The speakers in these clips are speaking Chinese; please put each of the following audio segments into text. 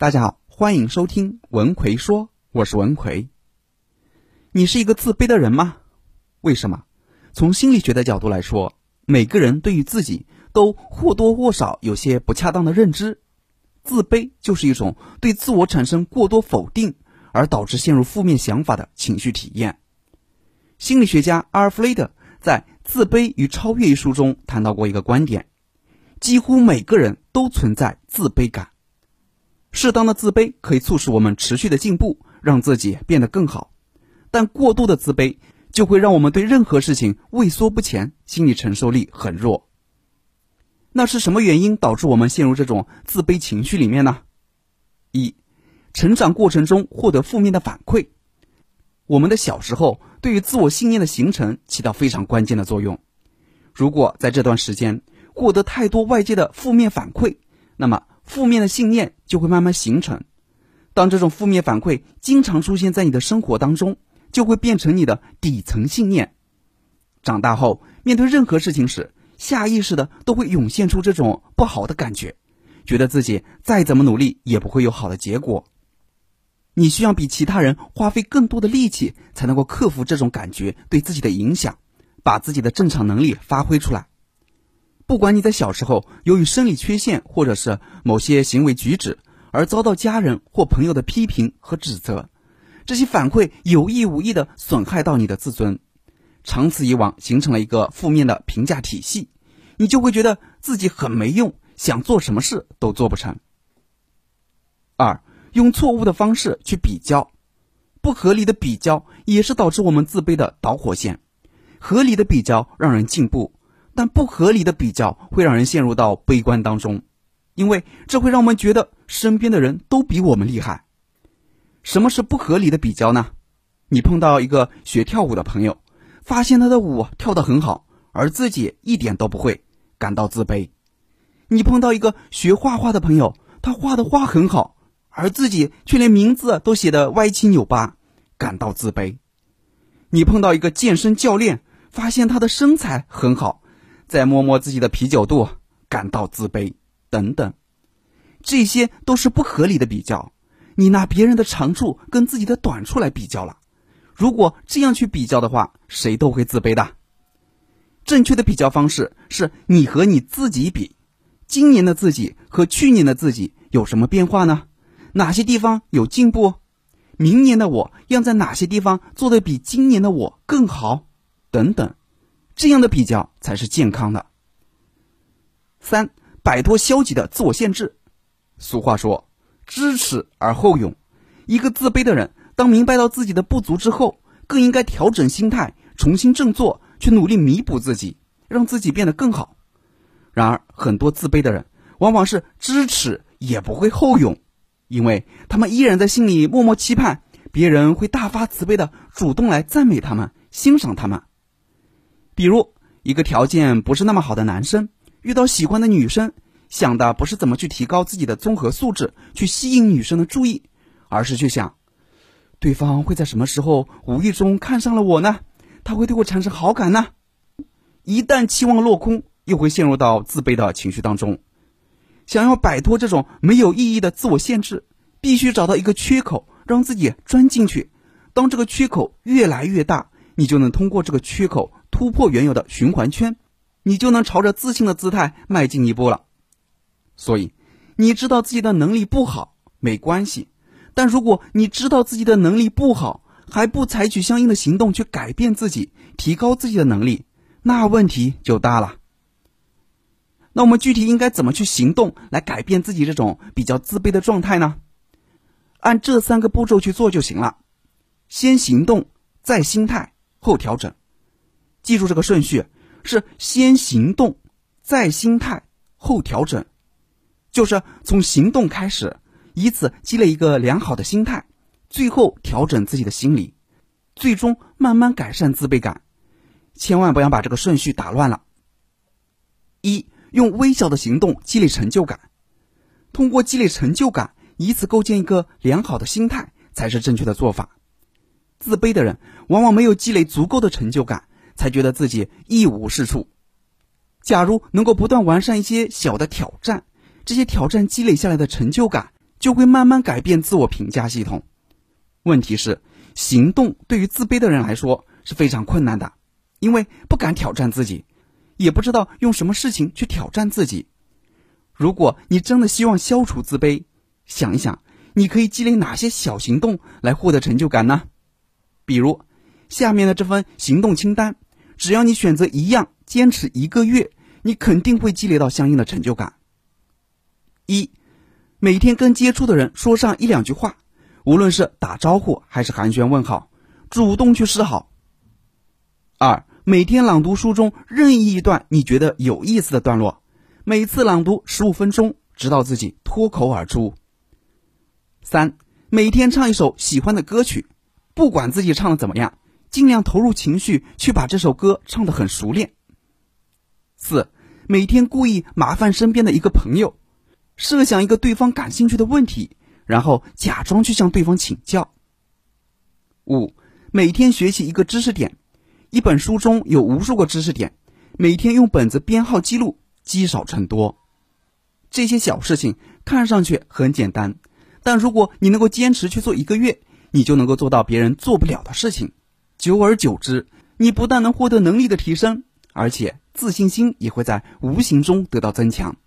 大家好，欢迎收听文奎说，我是文奎。你是一个自卑的人吗？为什么？从心理学的角度来说，每个人对于自己都或多或少有些不恰当的认知。自卑就是一种对自我产生过多否定，而导致陷入负面想法的情绪体验。心理学家阿尔弗雷德在《自卑与超越》一书中谈到过一个观点：几乎每个人都存在自卑感。适当的自卑可以促使我们持续的进步，让自己变得更好。但过度的自卑就会让我们对任何事情畏缩不前，心理承受力很弱。那是什么原因导致我们陷入这种自卑情绪里面呢？一，成长过程中获得负面的反馈。我们的小时候对于自我信念的形成起到非常关键的作用。如果在这段时间获得太多外界的负面反馈，那么。负面的信念就会慢慢形成，当这种负面反馈经常出现在你的生活当中，就会变成你的底层信念。长大后，面对任何事情时，下意识的都会涌现出这种不好的感觉，觉得自己再怎么努力也不会有好的结果。你需要比其他人花费更多的力气，才能够克服这种感觉对自己的影响，把自己的正常能力发挥出来。不管你在小时候由于生理缺陷，或者是某些行为举止而遭到家人或朋友的批评和指责，这些反馈有意无意的损害到你的自尊，长此以往形成了一个负面的评价体系，你就会觉得自己很没用，想做什么事都做不成。二，用错误的方式去比较，不合理的比较也是导致我们自卑的导火线，合理的比较让人进步。但不合理的比较会让人陷入到悲观当中，因为这会让我们觉得身边的人都比我们厉害。什么是不合理的比较呢？你碰到一个学跳舞的朋友，发现他的舞跳得很好，而自己一点都不会，感到自卑；你碰到一个学画画的朋友，他画的画很好，而自己却连名字都写得歪七扭八，感到自卑；你碰到一个健身教练，发现他的身材很好。再摸摸自己的啤酒肚，感到自卑，等等，这些都是不合理的比较。你拿别人的长处跟自己的短处来比较了，如果这样去比较的话，谁都会自卑的。正确的比较方式是你和你自己比，今年的自己和去年的自己有什么变化呢？哪些地方有进步？明年的我要在哪些地方做的比今年的我更好？等等。这样的比较才是健康的。三，摆脱消极的自我限制。俗话说：“知耻而后勇。”一个自卑的人，当明白到自己的不足之后，更应该调整心态，重新振作，去努力弥补自己，让自己变得更好。然而，很多自卑的人往往是知耻也不会后勇，因为他们依然在心里默默期盼别人会大发慈悲的主动来赞美他们、欣赏他们。比如，一个条件不是那么好的男生遇到喜欢的女生，想的不是怎么去提高自己的综合素质，去吸引女生的注意，而是去想，对方会在什么时候无意中看上了我呢？他会对我产生好感呢？一旦期望落空，又会陷入到自卑的情绪当中。想要摆脱这种没有意义的自我限制，必须找到一个缺口，让自己钻进去。当这个缺口越来越大，你就能通过这个缺口。突破原有的循环圈，你就能朝着自信的姿态迈进一步了。所以，你知道自己的能力不好没关系，但如果你知道自己的能力不好，还不采取相应的行动去改变自己、提高自己的能力，那问题就大了。那我们具体应该怎么去行动来改变自己这种比较自卑的状态呢？按这三个步骤去做就行了：先行动，再心态，后调整。记住这个顺序是先行动，再心态，后调整，就是从行动开始，以此积累一个良好的心态，最后调整自己的心理，最终慢慢改善自卑感。千万不要把这个顺序打乱了。一用微小的行动积累成就感，通过积累成就感，以此构建一个良好的心态，才是正确的做法。自卑的人往往没有积累足够的成就感。才觉得自己一无是处。假如能够不断完善一些小的挑战，这些挑战积累下来的成就感，就会慢慢改变自我评价系统。问题是，行动对于自卑的人来说是非常困难的，因为不敢挑战自己，也不知道用什么事情去挑战自己。如果你真的希望消除自卑，想一想，你可以积累哪些小行动来获得成就感呢？比如，下面的这份行动清单，只要你选择一样，坚持一个月，你肯定会积累到相应的成就感。一，每天跟接触的人说上一两句话，无论是打招呼还是寒暄问好，主动去示好。二，每天朗读书中任意一段你觉得有意思的段落。每次朗读十五分钟，直到自己脱口而出。三，每天唱一首喜欢的歌曲，不管自己唱的怎么样，尽量投入情绪去把这首歌唱得很熟练。四，每天故意麻烦身边的一个朋友，设想一个对方感兴趣的问题，然后假装去向对方请教。五，每天学习一个知识点，一本书中有无数个知识点，每天用本子编号记录。积少成多，这些小事情看上去很简单，但如果你能够坚持去做一个月，你就能够做到别人做不了的事情。久而久之，你不但能获得能力的提升，而且自信心也会在无形中得到增强。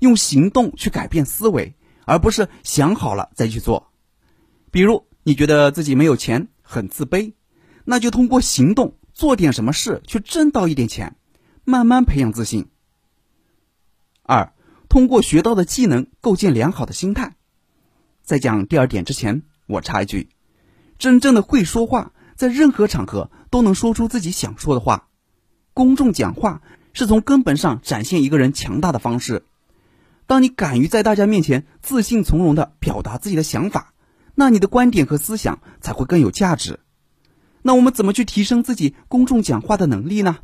用行动去改变思维，而不是想好了再去做。比如，你觉得自己没有钱，很自卑，那就通过行动做点什么事去挣到一点钱，慢慢培养自信。二，通过学到的技能构建良好的心态。在讲第二点之前，我插一句：真正的会说话，在任何场合都能说出自己想说的话。公众讲话是从根本上展现一个人强大的方式。当你敢于在大家面前自信从容的表达自己的想法，那你的观点和思想才会更有价值。那我们怎么去提升自己公众讲话的能力呢？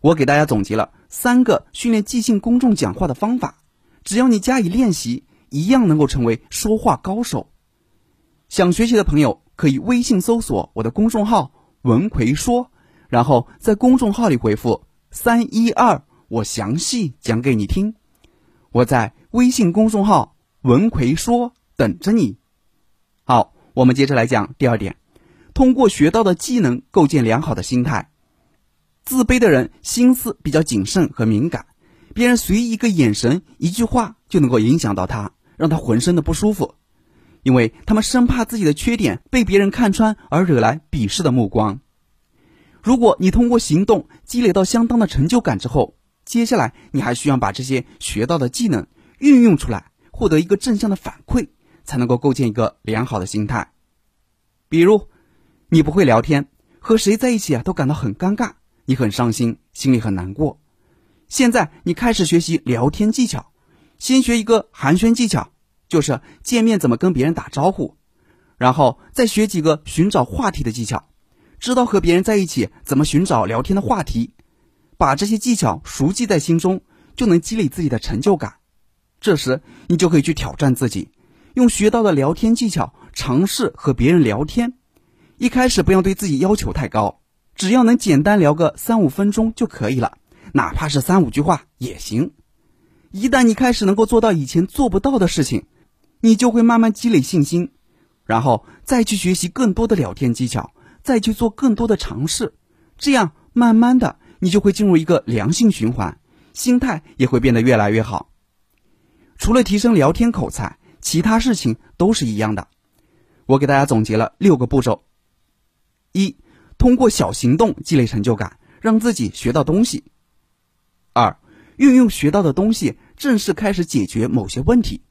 我给大家总结了三个训练即兴公众讲话的方法，只要你加以练习，一样能够成为说话高手。想学习的朋友可以微信搜索我的公众号“文奎说”，然后在公众号里回复“三一二”，我详细讲给你听。我在微信公众号“文奎说”等着你。好，我们接着来讲第二点，通过学到的技能构建良好的心态。自卑的人心思比较谨慎和敏感，别人随意一个眼神、一句话就能够影响到他，让他浑身的不舒服，因为他们生怕自己的缺点被别人看穿而惹来鄙视的目光。如果你通过行动积累到相当的成就感之后，接下来你还需要把这些学到的技能运用出来，获得一个正向的反馈，才能够构建一个良好的心态。比如，你不会聊天，和谁在一起啊都感到很尴尬。你很伤心，心里很难过。现在你开始学习聊天技巧，先学一个寒暄技巧，就是见面怎么跟别人打招呼，然后再学几个寻找话题的技巧，知道和别人在一起怎么寻找聊天的话题，把这些技巧熟记在心中，就能积累自己的成就感。这时你就可以去挑战自己，用学到的聊天技巧尝试和别人聊天。一开始不要对自己要求太高。只要能简单聊个三五分钟就可以了，哪怕是三五句话也行。一旦你开始能够做到以前做不到的事情，你就会慢慢积累信心，然后再去学习更多的聊天技巧，再去做更多的尝试。这样慢慢的，你就会进入一个良性循环，心态也会变得越来越好。除了提升聊天口才，其他事情都是一样的。我给大家总结了六个步骤：一。通过小行动积累成就感，让自己学到东西。二，运用学到的东西正式开始解决某些问题。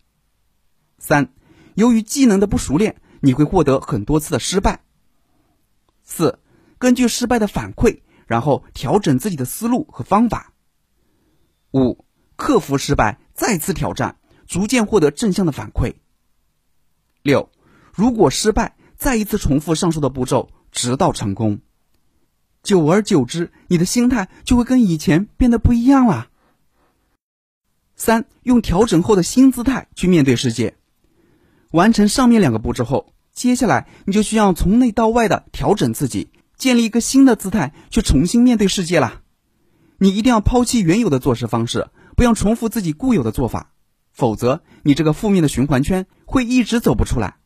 三，由于技能的不熟练，你会获得很多次的失败。四，根据失败的反馈，然后调整自己的思路和方法。五，克服失败，再次挑战，逐渐获得正向的反馈。六，如果失败，再一次重复上述的步骤。直到成功，久而久之，你的心态就会跟以前变得不一样了。三，用调整后的新姿态去面对世界。完成上面两个步骤后，接下来你就需要从内到外的调整自己，建立一个新的姿态去重新面对世界了。你一定要抛弃原有的做事方式，不要重复自己固有的做法。否则你这个负面的循环圈会一直走不出来。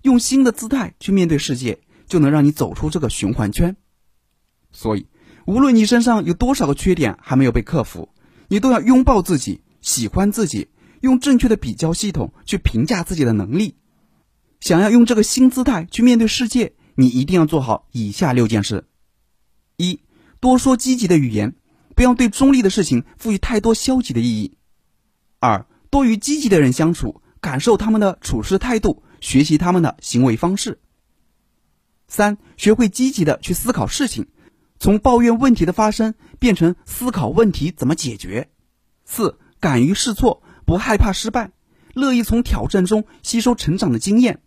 用新的姿态去面对世界，就能让你走出这个循环圈。所以，无论你身上有多少个缺点还没有被克服，你都要拥抱自己，喜欢自己，用正确的比较系统去评价自己的能力。想要用这个新姿态去面对世界，你一定要做好以下六件事：一、多说积极的语言，不要对中立的事情赋予太多消极的意义；二、多与积极的人相处，感受他们的处事态度。学习他们的行为方式。三、学会积极的去思考事情，从抱怨问题的发生变成思考问题怎么解决。四、敢于试错，不害怕失败，乐意从挑战中吸收成长的经验。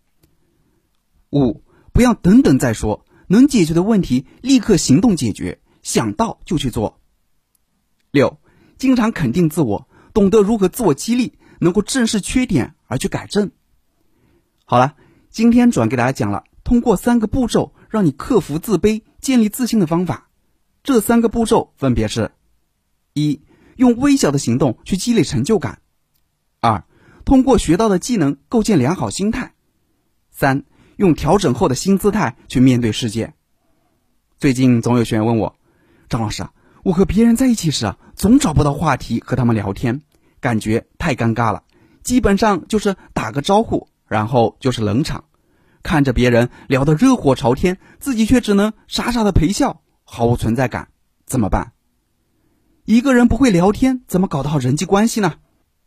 五、不要等等再说，能解决的问题立刻行动解决，想到就去做。六、经常肯定自我，懂得如何自我激励，能够正视缺点而去改正。好了，今天主要给大家讲了通过三个步骤让你克服自卑、建立自信的方法。这三个步骤分别是：一、用微小的行动去积累成就感；二、通过学到的技能构建良好心态；三、用调整后的新姿态去面对世界。最近总有学员问我，张老师啊，我和别人在一起时啊，总找不到话题和他们聊天，感觉太尴尬了，基本上就是打个招呼。然后就是冷场，看着别人聊得热火朝天，自己却只能傻傻的陪笑，毫无存在感，怎么办？一个人不会聊天，怎么搞得好人际关系呢？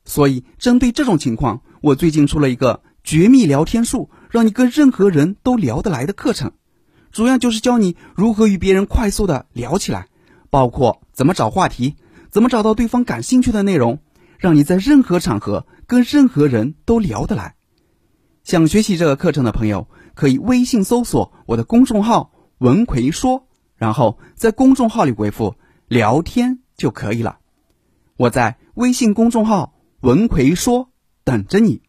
所以，针对这种情况，我最近出了一个绝密聊天术，让你跟任何人都聊得来的课程，主要就是教你如何与别人快速的聊起来，包括怎么找话题，怎么找到对方感兴趣的内容，让你在任何场合跟任何人都聊得来。想学习这个课程的朋友，可以微信搜索我的公众号“文奎说”，然后在公众号里回复“聊天”就可以了。我在微信公众号“文奎说”等着你。